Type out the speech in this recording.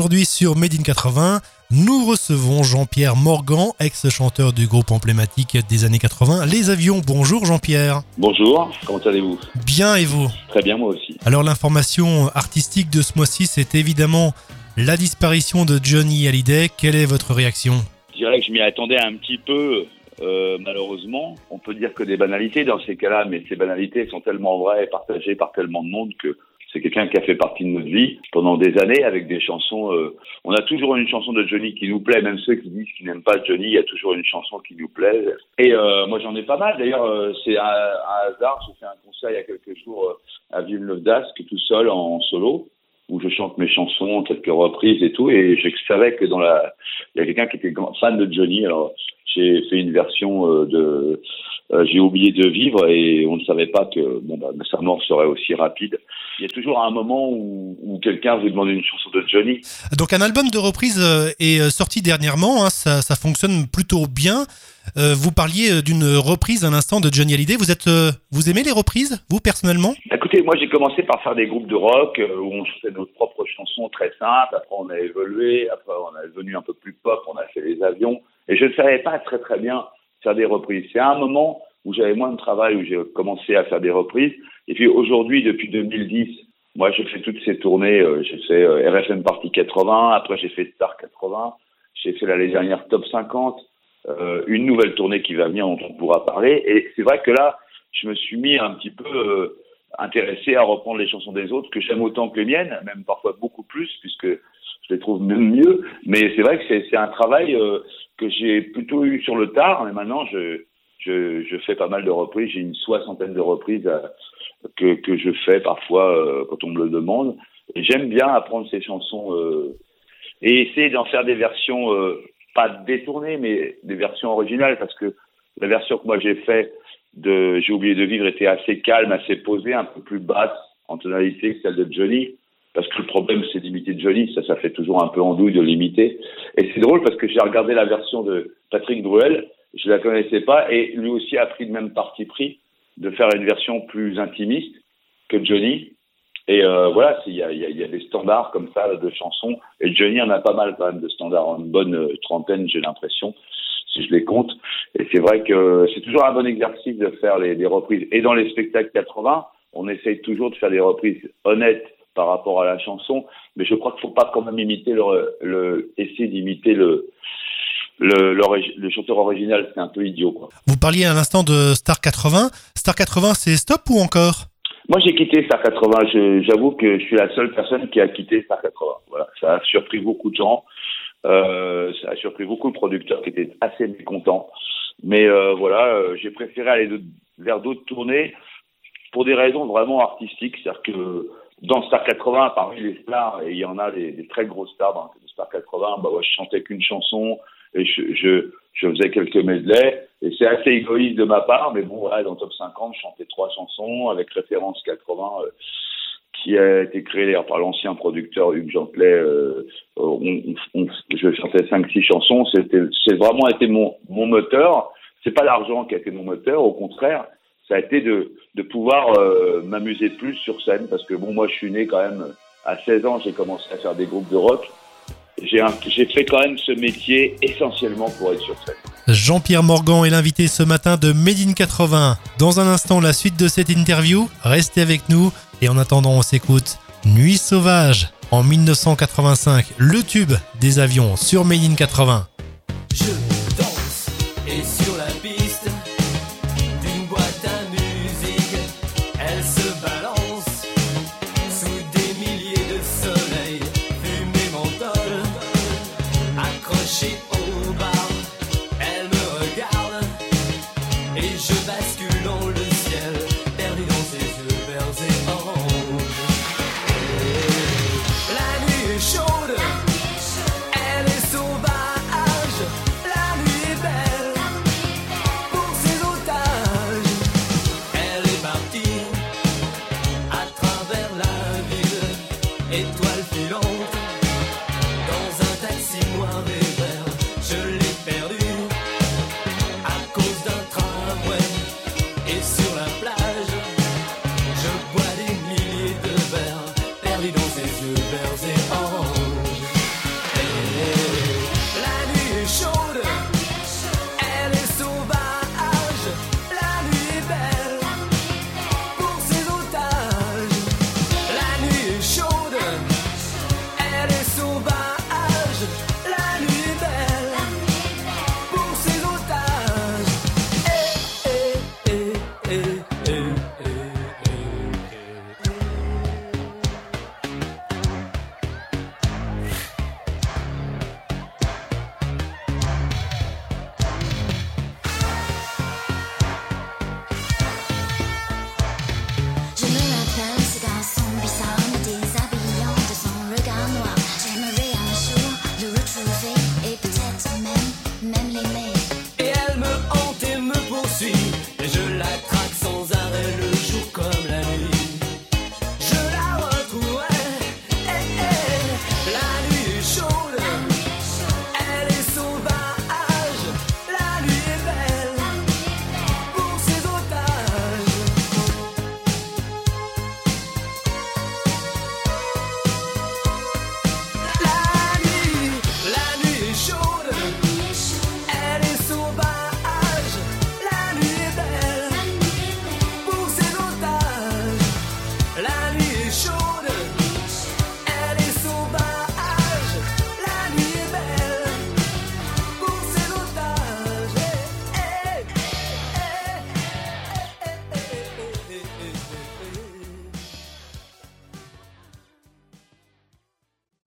Aujourd'hui sur Made in 80, nous recevons Jean-Pierre Morgan, ex-chanteur du groupe emblématique des années 80, Les Avions. Bonjour Jean-Pierre. Bonjour, comment allez-vous? Bien et vous? Très bien moi aussi. Alors l'information artistique de ce mois-ci, c'est évidemment la disparition de Johnny Hallyday. Quelle est votre réaction? Je dirais que je m'y attendais un petit peu. Euh, malheureusement, on peut dire que des banalités dans ces cas-là, mais ces banalités sont tellement vraies et partagées par tellement de monde que c'est quelqu'un qui a fait partie de notre vie pendant des années avec des chansons. Euh, on a toujours une chanson de Johnny qui nous plaît, même ceux qui disent qu'ils n'aiment pas Johnny, il y a toujours une chanson qui nous plaît. Et euh, moi j'en ai pas mal. D'ailleurs, euh, c'est un, un, hasard. J'ai fait un concert il y a quelques jours à Villeneuve d'Ascq tout seul en solo où je chante mes chansons, quelques reprises et tout. Et je savais que dans la, il y a quelqu'un qui était fan de Johnny. Alors j'ai fait une version de euh, J'ai oublié de vivre et on ne savait pas que bon, bah, sa mort serait aussi rapide. Il y a toujours un moment où, où quelqu'un vous demande une chanson de Johnny. Donc un album de reprise euh, est sorti dernièrement, hein, ça, ça, fonctionne plutôt bien. Euh, vous parliez d'une reprise un instant de Johnny Hallyday. Vous êtes, euh, vous aimez les reprises, vous personnellement? Écoutez, moi j'ai commencé par faire des groupes de rock où on faisait nos propres chansons très simples. Après on a évolué, après on est devenu un peu plus pop, on a fait les avions. Et je ne savais pas très très bien faire des reprises. C'est un moment où j'avais moins de travail, où j'ai commencé à faire des reprises. Et puis aujourd'hui, depuis 2010, moi je fais toutes ces tournées. Euh, j'ai fait euh, RFM Party 80, après j'ai fait Star 80, j'ai fait l'année dernière Top 50, euh, une nouvelle tournée qui va venir dont on pourra parler. Et c'est vrai que là, je me suis mis un petit peu euh, intéressé à reprendre les chansons des autres, que j'aime autant que les miennes, même parfois beaucoup plus, puisque je les trouve même mieux. Mais c'est vrai que c'est un travail euh, que j'ai plutôt eu sur le tard, mais maintenant je, fais pas mal de reprises. J'ai une soixantaine de reprises euh, que, je fais parfois euh, quand on me le demande. J'aime bien apprendre ces chansons et essayer d'en faire des versions pas détournées, mais des versions originales, parce que la version que moi j'ai fait de J'ai oublié de vivre était assez calme, assez posée, un peu plus basse en tonalité que celle de Johnny parce que le problème c'est d'imiter Johnny, ça ça fait toujours un peu andouille de l'imiter. Et c'est drôle parce que j'ai regardé la version de Patrick Bruel, je la connaissais pas et lui aussi a pris le même parti pris de faire une version plus intimiste que Johnny. Et euh, voilà, il y a, y, y a, des standards comme ça de chansons et Johnny en a pas mal quand même de standards, une bonne trentaine j'ai l'impression si je les compte. Et c'est vrai que c'est toujours un bon exercice de faire les, les reprises. Et dans les spectacles 80, on essaye toujours de faire des reprises honnêtes par rapport à la chanson, mais je crois qu'il faut pas quand même imiter le, le essayer d'imiter le le, le, le, chanteur original, c'est un peu idiot. Quoi. Vous parliez à l'instant de Star 80. Star 80, c'est stop ou encore? Moi, j'ai quitté Star 80. J'avoue que je suis la seule personne qui a quitté Star 80. Voilà, ça a surpris beaucoup de gens. Euh, ça a surpris beaucoup de producteurs qui étaient assez mécontents. Mais euh, voilà, euh, j'ai préféré aller de, vers d'autres tournées pour des raisons vraiment artistiques. C'est-à-dire que dans Star 80, parmi les stars, et il y en a des, des très grosses stars dans Star 80, bah ouais, je chantais qu'une chanson et je, je, je, faisais quelques medley. Et c'est assez égoïste de ma part, mais bon, voilà, dans Top 50, je chantais trois chansons avec référence 80, euh, qui a été créé par l'ancien producteur Hugues Jantelet. Euh, on, on, je chantais cinq, six chansons. C'était, c'est vraiment été mon, mon moteur. C'est pas l'argent qui a été mon moteur, au contraire ça a été de, de pouvoir euh, m'amuser plus sur scène parce que bon moi je suis né quand même à 16 ans j'ai commencé à faire des groupes de rock. J'ai j'ai fait quand même ce métier essentiellement pour être sur scène. Jean-Pierre Morgan est l'invité ce matin de Made in 80 dans un instant la suite de cette interview. Restez avec nous. Et en attendant on s'écoute Nuit sauvage en 1985 le tube des avions sur Made in 80 Je